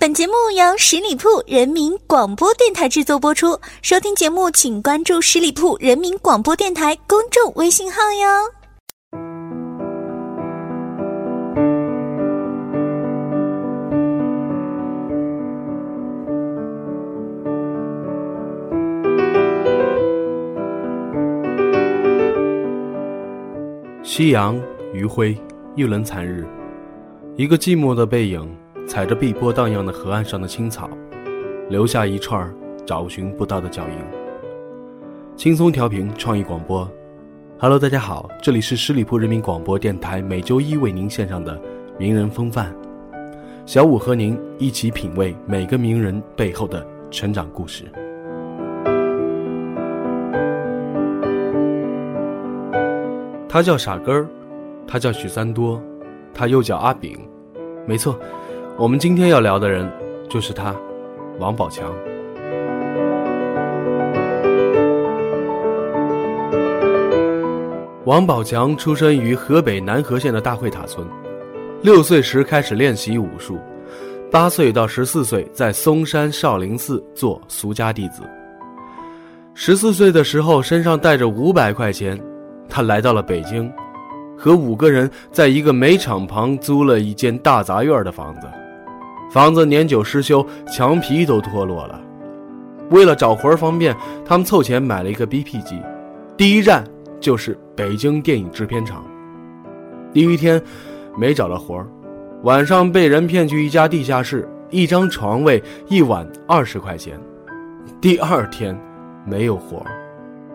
本节目由十里铺人民广播电台制作播出。收听节目，请关注十里铺人民广播电台公众微信号哟。夕阳余晖，一轮残日，一个寂寞的背影，踩着碧波荡漾的河岸上的青草，留下一串找寻不到的脚印。轻松调频，创意广播。Hello，大家好，这里是十里铺人民广播电台，每周一为您献上的名人风范。小五和您一起品味每个名人背后的成长故事。他叫傻根儿，他叫许三多，他又叫阿炳。没错，我们今天要聊的人就是他，王宝强。王宝强出生于河北南河县的大会塔村，六岁时开始练习武术，八岁到十四岁在嵩山少林寺做俗家弟子。十四岁的时候，身上带着五百块钱。他来到了北京，和五个人在一个煤厂旁租了一间大杂院的房子。房子年久失修，墙皮都脱落了。为了找活方便，他们凑钱买了一个 BP 机。第一站就是北京电影制片厂。第一天没找到活晚上被人骗去一家地下室，一张床位一晚二十块钱。第二天没有活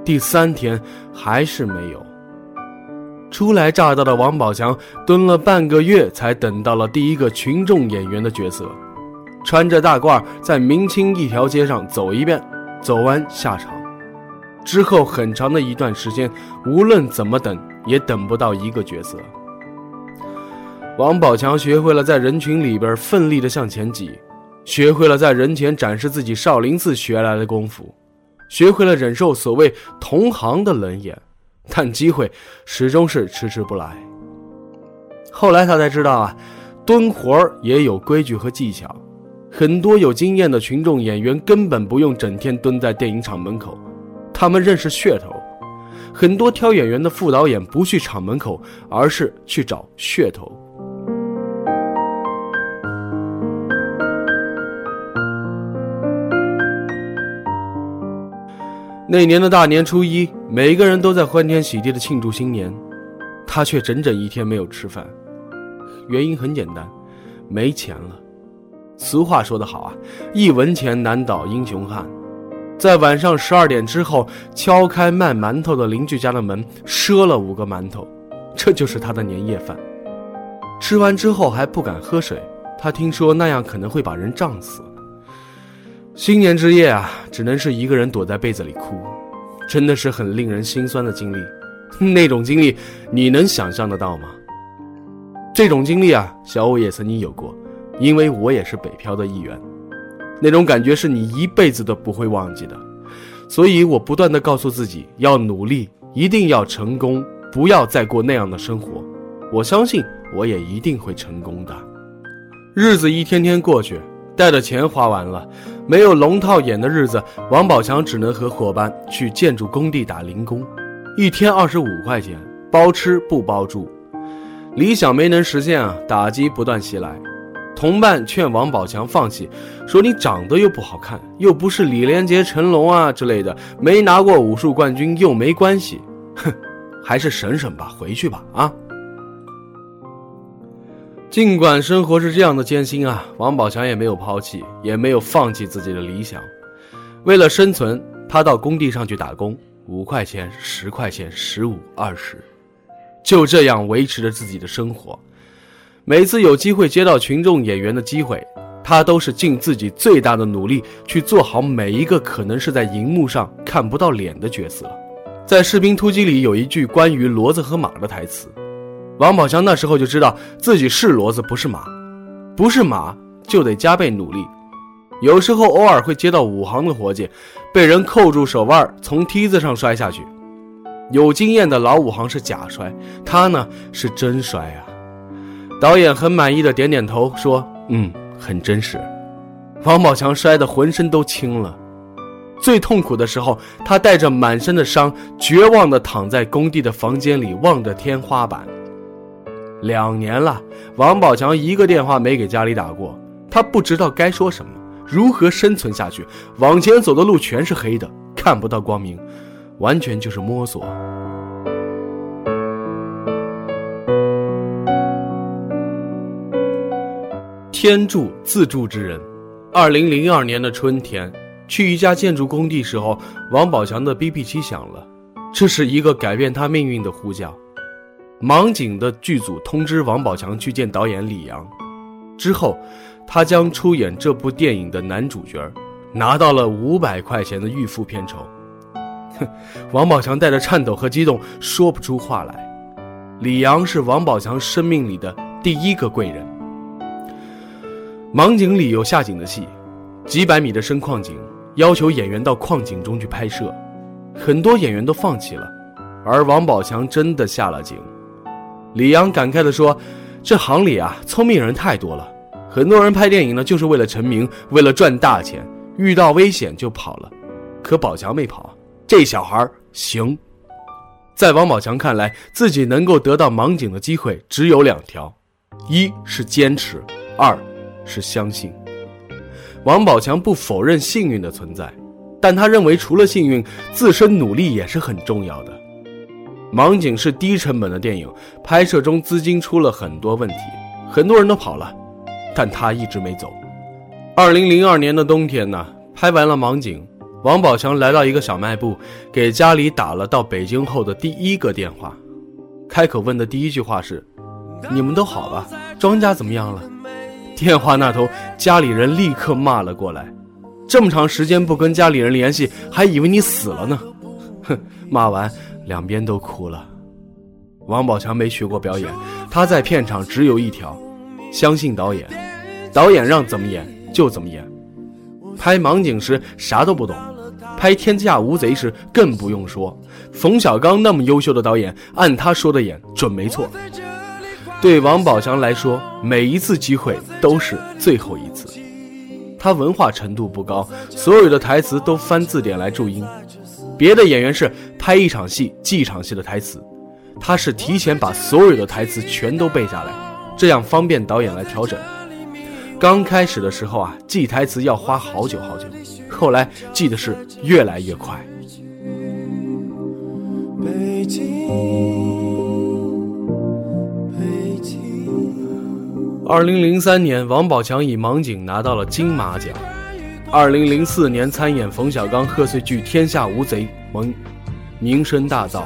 第三天还是没有。初来乍到的王宝强蹲了半个月，才等到了第一个群众演员的角色，穿着大褂在明清一条街上走一遍，走完下场。之后很长的一段时间，无论怎么等，也等不到一个角色。王宝强学会了在人群里边奋力的向前挤，学会了在人前展示自己少林寺学来的功夫。学会了忍受所谓同行的冷眼，但机会始终是迟迟不来。后来他才知道啊，蹲活儿也有规矩和技巧。很多有经验的群众演员根本不用整天蹲在电影厂门口，他们认识噱头。很多挑演员的副导演不去厂门口，而是去找噱头。那年的大年初一，每一个人都在欢天喜地的庆祝新年，他却整整一天没有吃饭。原因很简单，没钱了。俗话说得好啊，一文钱难倒英雄汉。在晚上十二点之后，敲开卖馒头的邻居家的门，赊了五个馒头，这就是他的年夜饭。吃完之后还不敢喝水，他听说那样可能会把人胀死。新年之夜啊，只能是一个人躲在被子里哭，真的是很令人心酸的经历。那种经历，你能想象得到吗？这种经历啊，小五也曾经有过，因为我也是北漂的一员。那种感觉是你一辈子都不会忘记的，所以我不断的告诉自己要努力，一定要成功，不要再过那样的生活。我相信我也一定会成功的。日子一天天过去。带的钱花完了，没有龙套演的日子，王宝强只能和伙伴去建筑工地打零工，一天二十五块钱，包吃不包住。理想没能实现啊，打击不断袭来。同伴劝王宝强放弃，说你长得又不好看，又不是李连杰、成龙啊之类的，没拿过武术冠军又没关系，哼，还是省省吧，回去吧，啊。尽管生活是这样的艰辛啊，王宝强也没有抛弃，也没有放弃自己的理想。为了生存，他到工地上去打工，五块钱、十块钱、十五、二十，就这样维持着自己的生活。每次有机会接到群众演员的机会，他都是尽自己最大的努力去做好每一个可能是在荧幕上看不到脸的角色。在《士兵突击》里有一句关于骡子和马的台词。王宝强那时候就知道自己是骡子，不是马，不是马就得加倍努力。有时候偶尔会接到武行的活计，被人扣住手腕，从梯子上摔下去。有经验的老武行是假摔，他呢是真摔啊。导演很满意的点点头，说：“嗯，很真实。”王宝强摔得浑身都青了。最痛苦的时候，他带着满身的伤，绝望地躺在工地的房间里，望着天花板。两年了，王宝强一个电话没给家里打过，他不知道该说什么，如何生存下去。往前走的路全是黑的，看不到光明，完全就是摸索。天助自助之人。二零零二年的春天，去一家建筑工地时候，王宝强的 BP 机响了，这是一个改变他命运的呼叫。盲井的剧组通知王宝强去见导演李阳，之后，他将出演这部电影的男主角，拿到了五百块钱的预付片酬。哼，王宝强带着颤抖和激动说不出话来。李阳是王宝强生命里的第一个贵人。盲井里有下井的戏，几百米的深矿井，要求演员到矿井中去拍摄，很多演员都放弃了，而王宝强真的下了井。李阳感慨地说：“这行里啊，聪明人太多了，很多人拍电影呢，就是为了成名，为了赚大钱，遇到危险就跑了，可宝强没跑，这小孩行。”在王宝强看来，自己能够得到盲井的机会只有两条，一是坚持，二。是相信，王宝强不否认幸运的存在，但他认为除了幸运，自身努力也是很重要的。盲井是低成本的电影，拍摄中资金出了很多问题，很多人都跑了，但他一直没走。二零零二年的冬天呢，拍完了盲井，王宝强来到一个小卖部，给家里打了到北京后的第一个电话，开口问的第一句话是：“你们都好吧？庄稼怎么样了？”电话那头，家里人立刻骂了过来：“这么长时间不跟家里人联系，还以为你死了呢！”哼，骂完，两边都哭了。王宝强没学过表演，他在片场只有一条：相信导演，导演让怎么演就怎么演。拍盲井时啥都不懂，拍《天下无贼》时更不用说。冯小刚那么优秀的导演，按他说的演准没错。对王宝强来说，每一次机会都是最后一次。他文化程度不高，所有的台词都翻字典来注音。别的演员是拍一场戏记一场戏的台词，他是提前把所有的台词全都背下来，这样方便导演来调整。刚开始的时候啊，记台词要花好久好久，后来记的是越来越快。北京。二零零三年，王宝强以盲井拿到了金马奖。二零零四年参演冯小刚贺岁剧《天下无贼》，名名声大噪。《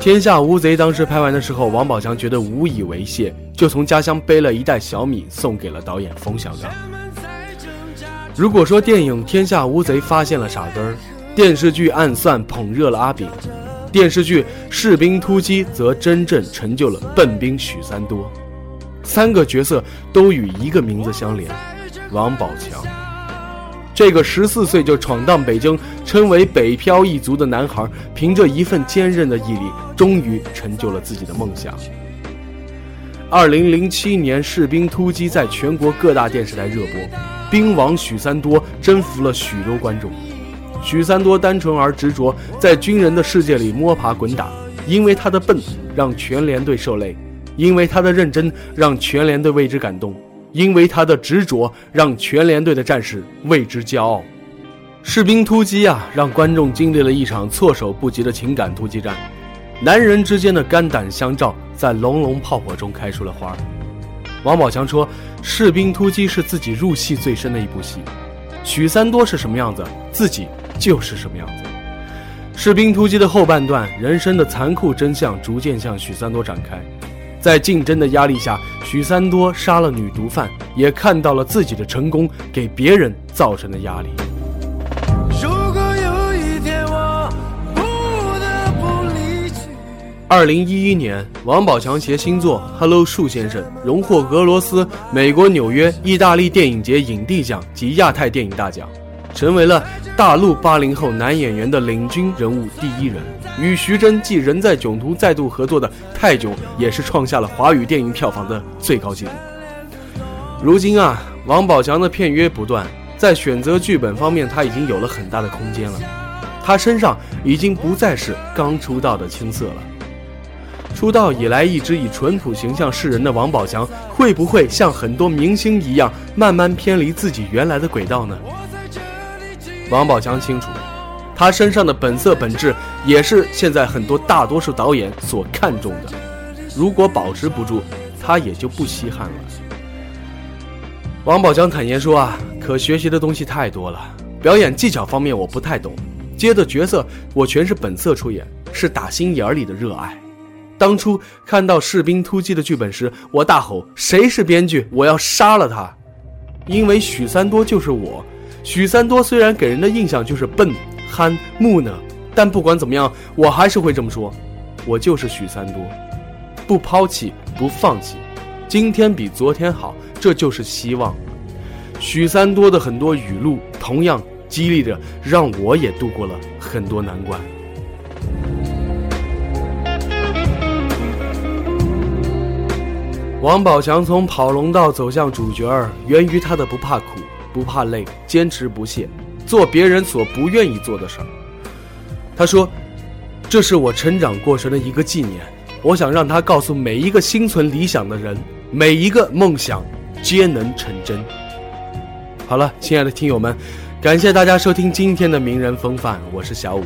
天下无贼》当时拍完的时候，王宝强觉得无以为谢，就从家乡背了一袋小米送给了导演冯小刚。如果说电影《天下无贼》发现了傻根儿，电视剧《暗算》捧热了阿炳，电视剧《士兵突击》则真正成就了笨兵许三多。三个角色都与一个名字相连，王宝强。这个十四岁就闯荡北京，称为北漂一族的男孩，凭着一份坚韧的毅力，终于成就了自己的梦想。二零零七年，《士兵突击》在全国各大电视台热播，兵王许三多征服了许多观众。许三多单纯而执着，在军人的世界里摸爬滚打，因为他的笨，让全连队受累。因为他的认真，让全连队为之感动；因为他的执着，让全连队的战士为之骄傲。士兵突击啊，让观众经历了一场措手不及的情感突击战。男人之间的肝胆相照，在隆隆炮火中开出了花。王宝强说：“士兵突击是自己入戏最深的一部戏。许三多是什么样子，自己就是什么样子。”士兵突击的后半段，人生的残酷真相逐渐向许三多展开。在竞争的压力下，许三多杀了女毒贩，也看到了自己的成功给别人造成的压力。二零一一年，王宝强携新作《Hello 树先生》荣获俄罗斯、美国纽约、意大利电影节影帝奖及亚太电影大奖。成为了大陆八零后男演员的领军人物第一人，与徐峥继《人在囧途》再度合作的《泰囧》也是创下了华语电影票房的最高纪录。如今啊，王宝强的片约不断，在选择剧本方面，他已经有了很大的空间了。他身上已经不再是刚出道的青涩了。出道以来一直以淳朴形象示人的王宝强，会不会像很多明星一样，慢慢偏离自己原来的轨道呢？王宝强清楚，他身上的本色本质，也是现在很多大多数导演所看重的。如果保持不住，他也就不稀罕了。王宝强坦言说啊，可学习的东西太多了，表演技巧方面我不太懂，接的角色我全是本色出演，是打心眼里的热爱。当初看到《士兵突击》的剧本时，我大吼：“谁是编剧？我要杀了他！”因为许三多就是我。许三多虽然给人的印象就是笨、憨、木讷，但不管怎么样，我还是会这么说：我就是许三多，不抛弃，不放弃。今天比昨天好，这就是希望。许三多的很多语录，同样激励着，让我也度过了很多难关。王宝强从跑龙套走向主角儿，源于他的不怕苦、不怕累、坚持不懈，做别人所不愿意做的事儿。他说：“这是我成长过程的一个纪念，我想让他告诉每一个心存理想的人，每一个梦想皆能成真。”好了，亲爱的听友们，感谢大家收听今天的名人风范，我是小五。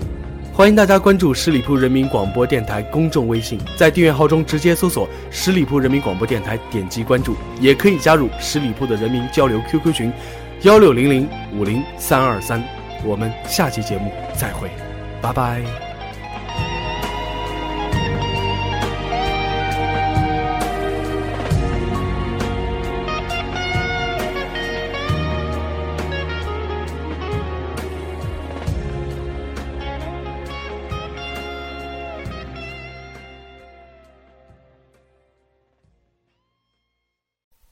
欢迎大家关注十里铺人民广播电台公众微信，在订阅号中直接搜索“十里铺人民广播电台”，点击关注，也可以加入十里铺的人民交流 QQ 群，幺六零零五零三二三。我们下期节目再会，拜拜。